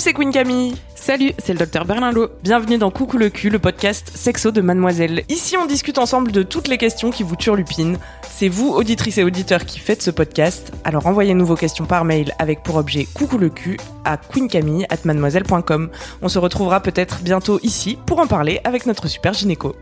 C'est Queen Camille. Salut, c'est le docteur Berlinlot. Bienvenue dans Coucou le cul, le podcast sexo de Mademoiselle. Ici, on discute ensemble de toutes les questions qui vous turlupinent. C'est vous, auditrices et auditeurs, qui faites ce podcast. Alors envoyez-nous vos questions par mail avec pour objet Coucou le cul à queencamille@mademoiselle.com. On se retrouvera peut-être bientôt ici pour en parler avec notre super gynéco.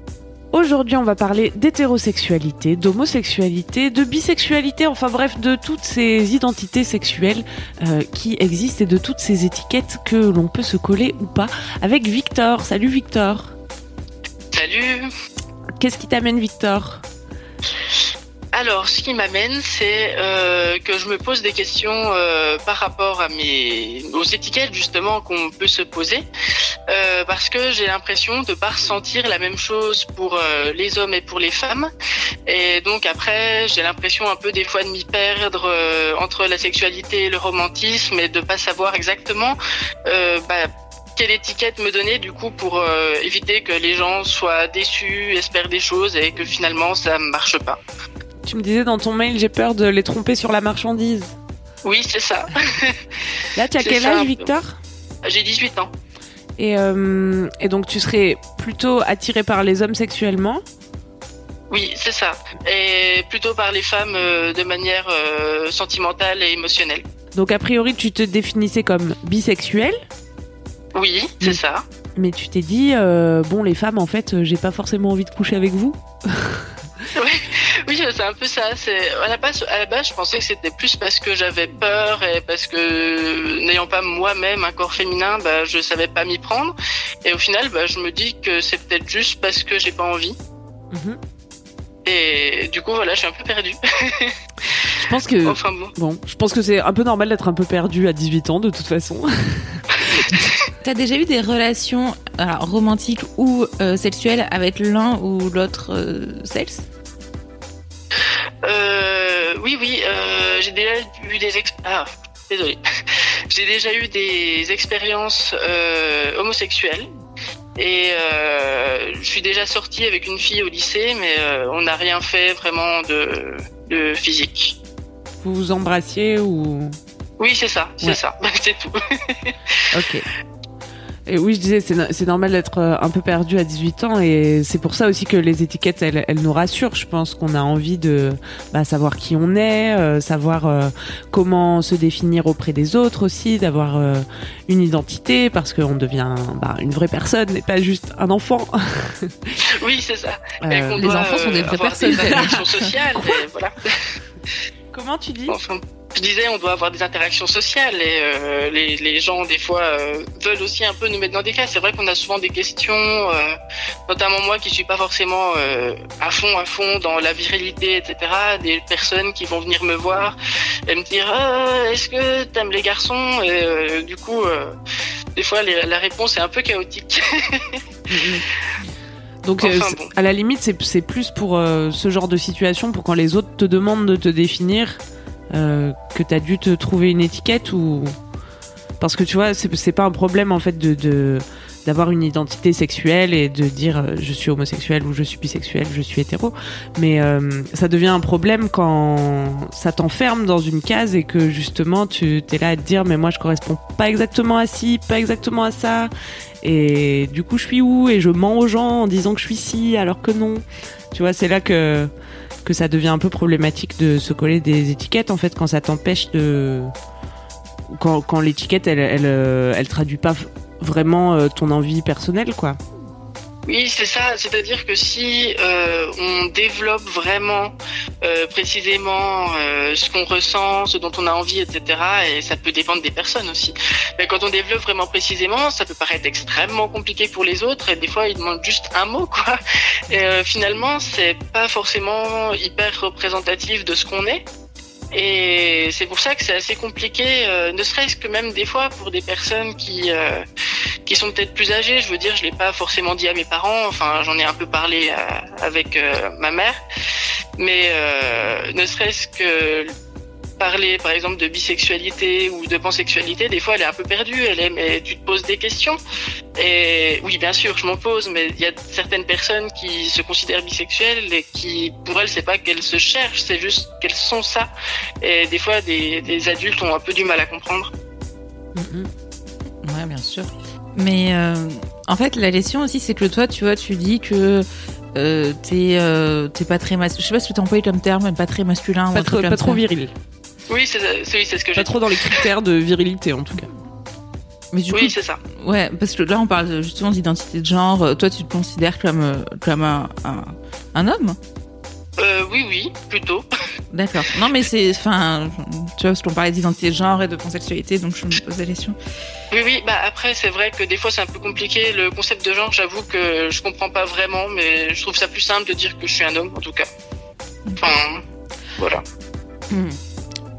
Aujourd'hui, on va parler d'hétérosexualité, d'homosexualité, de bisexualité, enfin bref, de toutes ces identités sexuelles euh, qui existent et de toutes ces étiquettes que l'on peut se coller ou pas avec Victor. Salut Victor. Salut Qu'est-ce qui t'amène Victor? Alors, ce qui m'amène, c'est euh, que je me pose des questions euh, par rapport à mes aux étiquettes justement qu'on peut se poser, euh, parce que j'ai l'impression de pas ressentir la même chose pour euh, les hommes et pour les femmes, et donc après, j'ai l'impression un peu des fois de m'y perdre euh, entre la sexualité et le romantisme, et de pas savoir exactement. bah, quelle étiquette me donner du coup pour euh, éviter que les gens soient déçus, espèrent des choses et que finalement ça marche pas. Tu me disais dans ton mail, j'ai peur de les tromper sur la marchandise. Oui, c'est ça. Là, tu as quel âge. Victor? J'ai 18 ans. Et, euh, et donc tu serais plutôt attiré par les hommes sexuellement Oui, c'est ça. Et plutôt par les femmes euh, de manière euh, sentimentale et émotionnelle. Donc a priori, tu te définissais comme bisexuel Oui, c'est ça. Mais tu t'es dit, euh, bon, les femmes, en fait, j'ai pas forcément envie de coucher avec vous. Oui, c'est un peu ça. C'est à la base, à la base, je pensais que c'était plus parce que j'avais peur et parce que n'ayant pas moi-même un corps féminin, bah, je savais pas m'y prendre. Et au final, bah, je me dis que c'est peut-être juste parce que j'ai pas envie. Mhm. Et du coup, voilà, je suis un peu perdue. Je pense que, enfin bon. bon, je pense que c'est un peu normal d'être un peu perdu à 18 ans, de toute façon. T'as déjà eu des relations alors, romantiques ou euh, sexuelles avec l'un ou l'autre euh, sexe? Euh, oui, oui, euh, j'ai déjà eu des. Ah, désolé. j'ai déjà eu des expériences euh, homosexuelles. Et euh, je suis déjà sortie avec une fille au lycée, mais euh, on n'a rien fait vraiment de, de physique. Vous vous embrassiez ou... Oui, c'est ça, c'est Ouais. ça, c'est tout. Ok. Et oui, je disais, c'est no- c'est normal d'être euh, un peu perdu à 18 ans et c'est pour ça aussi que les étiquettes, elles, elles nous rassurent. Je pense qu'on a envie de bah, savoir qui on est, euh, savoir euh, comment se définir auprès des autres aussi, d'avoir euh, une identité parce qu'on devient bah, une vraie personne et pas juste un enfant. Oui, c'est ça. Euh, les doit, enfants sont des vraies personnes, Des sociales, voilà. Comment tu dis? Enfin, je disais, on doit avoir des interactions sociales et euh, les, les gens, des fois, euh, veulent aussi un peu nous mettre dans des cases. C'est vrai qu'on a souvent des questions, euh, notamment moi qui suis pas forcément à fond, à fond dans la virilité, etc. Des personnes qui vont venir me voir et me dire Ah, Est-ce que t'aimes les garçons? Et du coup, des fois, les- la réponse est un peu chaotique. Donc Enfin, c'est- bon. à la limite, c'est plus pour ce genre de situation, pour quand les autres te demandent de te définir, euh, que t'as dû te trouver une étiquette ou parce que tu vois, c'est pas un problème en fait de d'avoir une identité sexuelle et de dire euh, je suis homosexuel ou je suis bisexuel, je suis hétéro, mais euh, ça devient un problème quand ça t'enferme dans une case et que justement tu t'es là à te dire mais moi je corresponds pas exactement à ci, pas exactement à ça et du coup je suis où et je mens aux gens en disant que je suis ci alors que non. Tu vois, c'est là que que ça devient un peu problématique de se coller des étiquettes en fait quand ça t'empêche de quand, quand l'étiquette elle elle euh, elle traduit pas vraiment euh, ton envie personnelle quoi. Oui, c'est ça. C'est-à-dire que si euh, on développe vraiment euh, précisément euh, ce qu'on ressent, ce dont on a envie, etc. Et ça peut dépendre des personnes aussi. Mais quand on développe vraiment précisément, ça peut paraître extrêmement compliqué pour les autres. Et des fois, ils demandent juste un mot, quoi. Et euh, finalement, c'est pas forcément hyper représentatif de ce qu'on est. Et c'est pour ça que c'est assez compliqué, euh, ne serait-ce que même des fois pour des personnes qui euh, qui sont peut-être plus âgées. Je veux dire, je l'ai pas forcément dit à mes parents. Enfin, j'en ai un peu parlé euh, avec euh, ma mère, mais euh, ne serait-ce que parler, par exemple, de bisexualité ou de pansexualité, des fois, elle est un peu perdue. Elle est, mais tu te poses des questions. Et oui, bien sûr, je m'en pose, mais il y a certaines personnes qui se considèrent bisexuelles et qui, pour elles, c'est pas qu'elles se cherchent, c'est juste qu'elles sont ça. Et des fois, des, adultes ont un peu du mal à comprendre. Mhm. Ouais, bien sûr. Mais euh, en fait, la question aussi, c'est que toi, tu vois, tu dis que euh, t'es euh, t'es pas très masculin. Je sais pas si tu employé comme terme, mais pas très masculin. ou Pas trop, pas trop viril. Oui, c'est oui, c'est ce que j'ai Pas trop dans les critères de virilité en tout cas. Mais du Oui, c'est ça. ouais, parce que là, on parle justement d'identité de genre. Euh, Toi, tu te considères comme euh, comme un, un, un homme? Euh, oui, oui, plutôt. D'accord. Non, mais c'est, enfin, tu vois, parce qu'on parlait d'identité de genre et de pansexualité, donc je me pose la question. Oui, oui, bah après, c'est vrai que des fois, c'est un peu compliqué. Le concept de genre, j'avoue que je comprends pas vraiment, mais je trouve ça plus simple de dire que je suis un homme, en tout cas. Enfin, voilà. Hmm.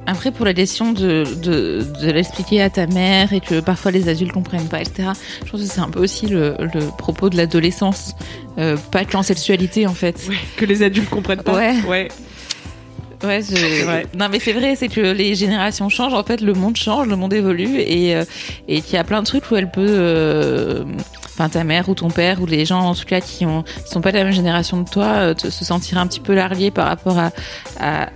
Après, pour la question de, de, de l'expliquer à ta mère et que parfois les adultes comprennent pas, etc., je pense que c'est un peu aussi le, le propos de l'adolescence. Euh, pas que en sexualité, en fait. Que les adultes comprennent pas. Ouais. ouais. Ouais, je-. Non, mais c'est vrai, c'est que les générations changent. En fait, le monde change, le monde évolue, et euh, et qu'il y a plein de trucs où elle peut, euh, ta mère ou ton père ou les gens en tout cas qui ont sont pas de la même génération de toi, euh, te- se sentir un petit peu largués par rapport à à, à-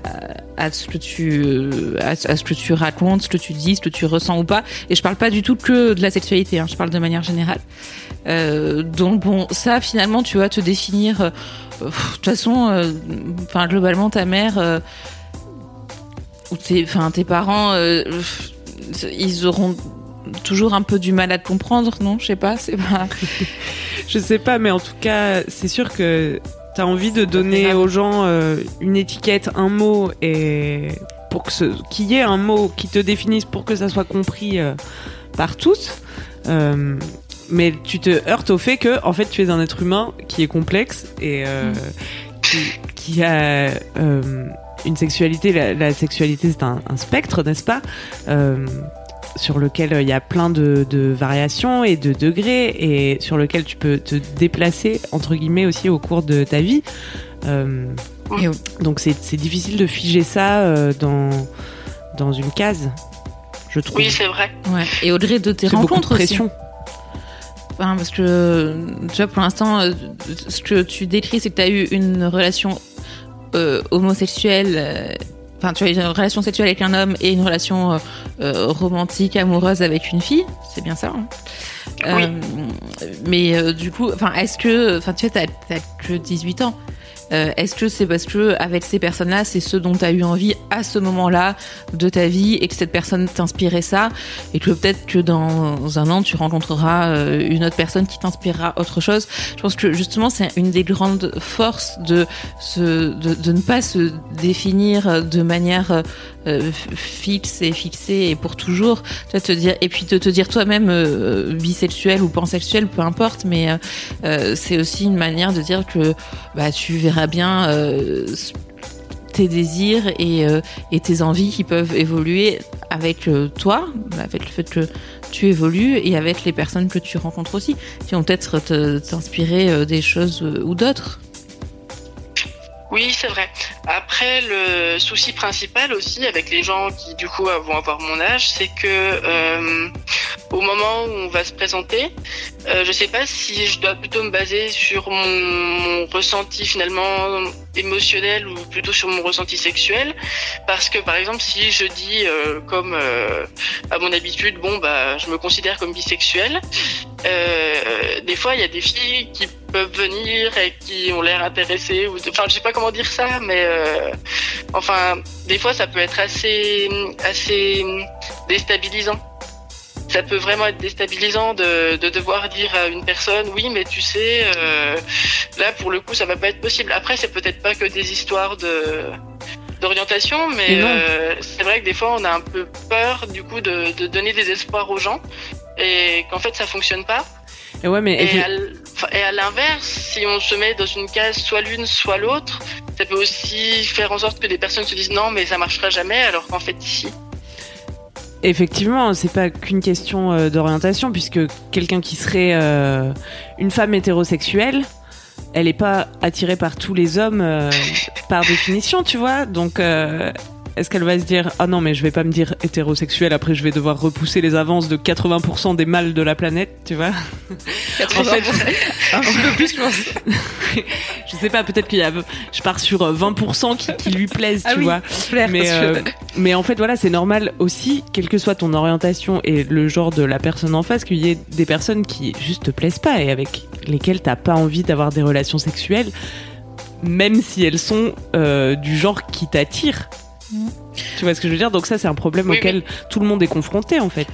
à ce que tu euh, à, ce que tu racontes, ce que tu dis, ce que tu ressens ou pas. Et je parle pas du tout que de la sexualité. Hein, je parle de manière générale. Euh, donc bon, ça finalement, tu vas te définir. De toute façon, enfin globalement, ta mère ou tes, enfin tes parents, ils auront toujours un peu du mal à te comprendre, non? Je sais pas, c'est pas. Je sais pas, mais en tout cas, c'est sûr que t'as envie de donner aux gens euh, une étiquette, un mot, et pour que ce, qu'il y ait un mot qui te définisse pour que ça soit compris euh, par tous. Euh, mais tu te heurtes au fait que, en fait, tu es un être humain qui est complexe et Mm. qui, qui a une sexualité. La, la sexualité, c'est un, un spectre, n'est-ce pas? Sur lequel euh, il y a plein de, de variations et de degrés et sur lequel tu peux te déplacer entre guillemets aussi au cours de ta vie. Euh, Et- donc c'est c'est difficile de figer ça euh, dans dans une case, je trouve. Oui, c'est vrai. Ouais. Et au-delà de tes beaucoup de rencontres aussi. Enfin, parce que, tu vois, pour l'instant, ce que tu décris, c'est que tu as eu une relation euh, homosexuelle. Enfin, tu as une relation sexuelle avec un homme et une relation euh, euh, romantique, amoureuse avec une fille. C'est bien ça. hein? Oui. Euh, mais euh, du coup, est-ce que, enfin, tu vois, t'as que 18 ans. Euh, Est-ce que c'est parce que avec ces personnes-là, c'est ce dont tu as eu envie à ce moment-là de ta vie et que cette personne t'inspirait ça? Et que peut-être que dans un an tu rencontreras une autre personne qui t'inspirera autre chose. Je pense que justement c'est une des grandes forces de de, ne pas se définir de manière fixe et fixée et pour toujours. Tu te dire et puis de te dire toi-même euh, bisexuel ou pansexuel, peu importe, mais euh, euh, c'est aussi une manière de dire que bah tu verras bien. Euh, tes désirs et, et tes envies qui peuvent évoluer avec toi, avec le fait que tu évolues et avec les personnes que tu rencontres aussi, qui vont peut-être t'inspirer des choses ou d'autres. Oui, c'est vrai. Après, le souci principal aussi avec les gens qui du coup vont avoir mon âge, c'est que au moment où on va se présenter, euh, je sais pas si je dois plutôt me baser sur mon, ressenti finalement émotionnel ou plutôt sur mon ressenti sexuel, parce que par exemple si je dis euh, comme euh, à mon habitude, bon bah je me considère comme bisexuel, euh, des fois il y a des filles qui peuvent venir et qui ont l'air intéressées enfin je sais pas comment dire ça mais enfin des fois ça peut être assez assez déstabilisant ça peut vraiment être déstabilisant de, de, devoir dire à une personne oui mais tu sais euh, là pour le coup ça va pas être possible. Après c'est peut-être pas que des histoires de d'orientation mais euh, c'est vrai que des fois on a un peu peur du coup de, de donner des espoirs aux gens et qu'en fait ça fonctionne pas. Et ouais mais et, à, l'inverse si on se met dans une case soit l'une soit l'autre ça peut aussi faire en sorte que des personnes se disent non mais ça marchera jamais alors qu'en fait si Effectivement, c'est pas qu'une question euh, d'orientation, puisque quelqu'un qui serait euh, une femme hétérosexuelle, elle n'est pas attirée par tous les hommes euh, par définition, tu vois. Donc, est-ce qu'elle va se dire ah non mais je vais pas me dire hétérosexuelle après je vais devoir repousser les avances de 80% des mâles de la planète tu vois en fait un peu plus je pense. Je sais pas peut-être qu'il y a je pars sur 20% qui, qui lui plaisent ah tu oui, vois. clair, mais euh, mais en fait voilà c'est normal aussi quelle que soit ton orientation et le genre de la personne en face qu'il y ait des personnes qui juste te plaisent pas et avec lesquelles t'as pas envie d'avoir des relations sexuelles même si elles sont euh, du genre qui t'attire tu vois ce que je veux dire? Donc ça, c'est un problème Oui, auquel tout le monde est confronté en fait.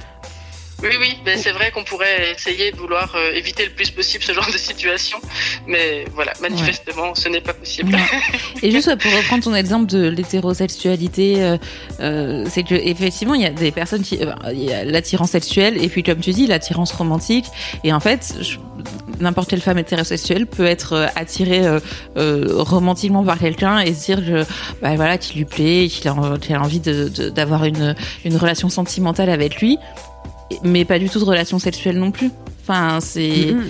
Oui, oui, ben, c'est vrai qu'on pourrait essayer de vouloir euh, éviter le plus possible ce genre de situation, mais voilà, manifestement, ce n'est pas possible. Et juste pour reprendre ton exemple de l'hétérosexualité, euh, euh, c'est que effectivement, il y a des personnes qui, euh, il y a l'attirance sexuelle et puis comme tu dis, l'attirance romantique. Et en fait, je- n'importe quelle femme hétérosexuelle peut être attirée euh, romantiquement par quelqu'un et se dire que, bah voilà, qu'il lui plaît, qu'il a, envie de- de- d'avoir une, une relation sentimentale avec lui, mais pas du tout de relation sexuelle non plus. Enfin, c'est Mhm.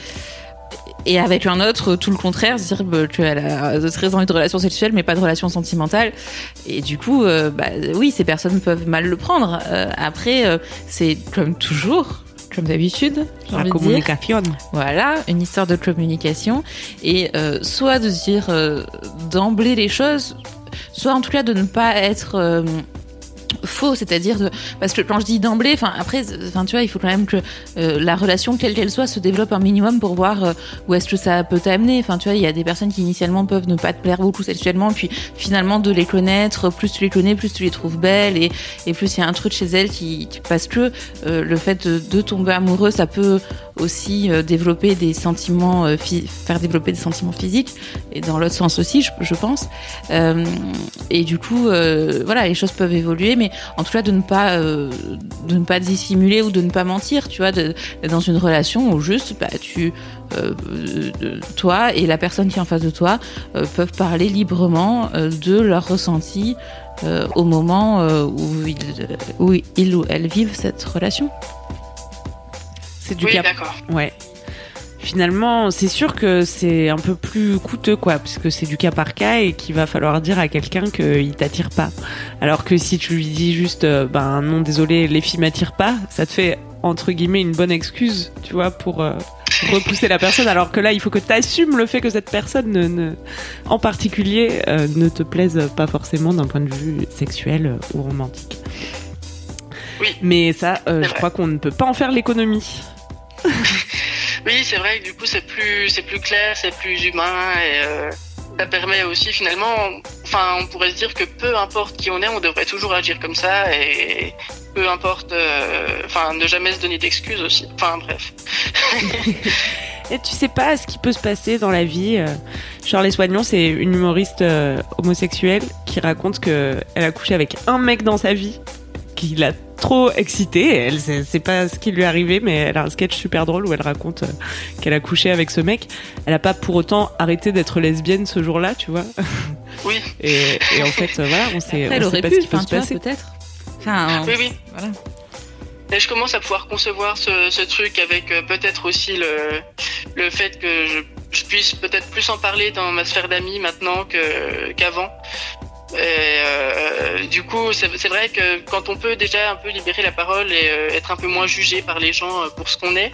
et avec un autre, tout le contraire, se dire bah, qu'elle a de très envie de relation sexuelle, mais pas de relation sentimentale. Et du coup, euh, bah, oui, ces personnes peuvent mal le prendre. Euh, après, euh, c'est comme toujours, comme d'habitude, La dire. communication. Voilà, une histoire de communication. Et soit de dire d'emblée les choses, soit en tout cas de ne pas être faux, c'est-à-dire de parce que quand je dis d'emblée, enfin après, enfin tu vois, il faut quand même que euh, la relation quelle qu'elle soit se développe un minimum pour voir euh, où est-ce que ça peut t'amener. Enfin tu vois, il y a des personnes qui initialement peuvent ne pas te plaire beaucoup sexuellement, puis finalement de les connaître, plus tu les connais, plus tu les trouves belles et, et plus il y a un truc chez elles qui, parce que euh, le fait de tomber amoureux, ça peut aussi euh, développer des sentiments, euh, faire développer des sentiments physiques et dans l'autre sens aussi, je, pense. Euh, et du coup, voilà, les choses peuvent évoluer, mais en tout cas de ne pas de ne pas dissimuler ou de ne pas mentir, tu vois, dans une relation où juste bah, tu toi et la personne qui est en face de toi peuvent parler librement de leurs ressentis au moment où où ils ou elles vivent cette relation. C'est du Oui, cas. d'accord. Ouais. Finalement, c'est sûr que c'est un peu plus coûteux, quoi, puisque c'est du cas par cas et qu'il va falloir dire à quelqu'un qu'il t'attire pas. Alors que si tu lui dis juste, euh, ben non, désolé, les filles m'attirent pas, ça te fait entre guillemets une bonne excuse, tu vois, pour euh, repousser la personne. Alors que là, il faut que tu assumes le fait que cette personne, ne, ne- en particulier, euh, ne te plaise pas forcément d'un point de vue sexuel ou romantique. Oui. Mais ça, euh, je crois qu'on ne peut pas en faire l'économie. Oui, c'est vrai que du coup c'est plus c'est plus clair, c'est plus humain et euh, ça permet aussi finalement, enfin on pourrait se dire que peu importe qui on est, on devrait toujours agir comme ça et peu importe, euh, enfin ne jamais se donner d'excuses aussi. Enfin bref. Et tu sais pas ce qui peut se passer dans la vie. euh. Charles Soignon, c'est une humoriste euh, homosexuelle qui raconte que elle a couché avec un mec dans sa vie qui l'a trop excitée. Elle sait c'est pas ce qui lui est arrivé, mais elle a un sketch super drôle où elle raconte euh, qu'elle a couché avec ce mec. Elle a pas pour autant arrêté d'être lesbienne ce jour-là, tu vois. Oui, Et, et en fait, euh, voilà, on sait, Après, elle on sait aurait pas pu, ce qui peut se tu vois, passer. peut-être. Enfin, oui, oui. voilà. Et je commence à pouvoir concevoir ce, ce truc avec euh, peut-être aussi le, le fait que je, je puisse peut-être plus en parler dans ma sphère d'amis maintenant que qu'avant. Et euh, du coup, c'est vrai que quand on peut déjà un peu libérer la parole et euh, être un peu moins jugé par les gens euh, pour ce qu'on est,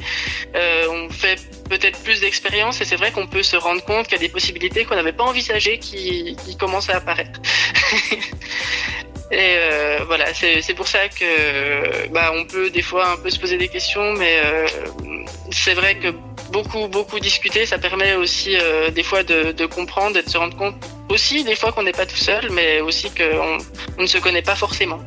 euh, on fait peut-être plus d'expérience et c'est vrai qu'on peut se rendre compte qu'il y a des possibilités qu'on n'avait pas envisagées qui, qui commencent à apparaître. Et euh, voilà, c'est pour ça que bah, on peut des fois un peu se poser des questions, mais euh, c'est vrai que beaucoup beaucoup discuter, ça permet aussi des fois de, de comprendre et de se rendre compte aussi des fois qu'on n'est pas tout seul, mais aussi qu'on on ne se connaît pas forcément.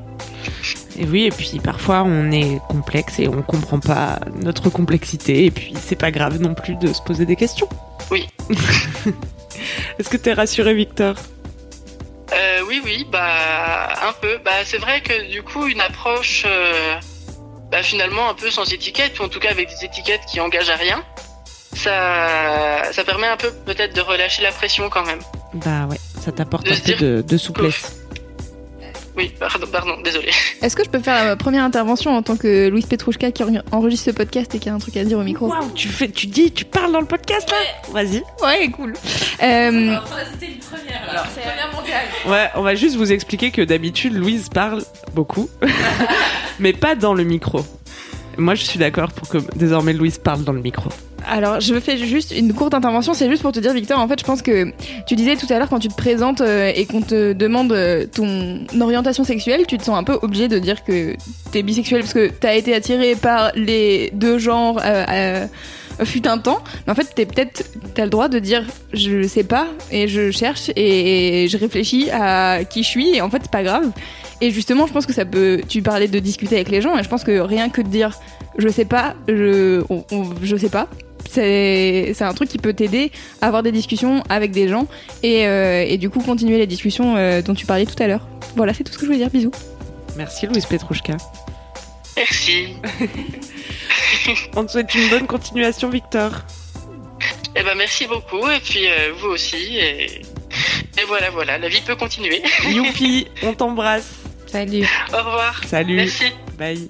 Et oui, et puis parfois on est complexe et on comprend pas notre complexité, et puis c'est pas grave non plus de se poser des questions. Oui. Est-ce que t'es rassuré, Victor? Euh, oui, oui, bah un peu. Bah c'est vrai que du coup une approche, euh, bah finalement un peu sans étiquette ou en tout cas avec des étiquettes qui engagent à rien, ça, ça permet un peu peut-être de relâcher la pression quand même. Bah ouais, ça t'apporte un peu dire de, de souplesse. Oui, pardon, pardon, désolé. Est-ce que je peux faire la première intervention en tant que Louise Petrouchka qui enregistre ce podcast et qui a un truc à dire au micro? Waouh, tu fais, tu dis, tu parles dans le podcast là? Vas-y. Ouais, cool. Euh, C'était une première alors. C'est première mondiale. Ouais, on va juste vous expliquer que d'habitude Louise parle beaucoup, mais pas dans le micro. Moi, je suis d'accord pour que désormais Louise parle dans le micro. Alors, je fais juste une courte intervention. C'est juste pour te dire, Victor, en fait, je pense que tu disais tout à l'heure, quand tu te présentes euh, et qu'on te demande euh, ton orientation sexuelle, tu te sens un peu obligé de dire que t'es bisexuel parce que t'as été attiré par les deux genres euh, fut un temps. Mais en fait, t'es peut-être, t'as le droit de dire, je sais pas, et je cherche et, je réfléchis à qui je suis, et en fait, c'est pas grave. Et justement, je pense que ça peut. Tu parlais de discuter avec les gens, et je pense que rien que de dire, je sais pas, je, on- on- je sais pas, c'est un truc qui peut t'aider à avoir des discussions avec des gens et, euh, et du coup continuer les discussions euh, dont tu parlais tout à l'heure. Voilà, c'est tout ce que je voulais dire. Bisous. Merci Louise Petrouchka. Merci. On te souhaite une bonne continuation, Victor. Eh ben merci beaucoup et puis euh, vous aussi et, et voilà voilà, la vie peut continuer. Youpi, on t'embrasse. Salut. Au revoir. Salut. Merci. Bye.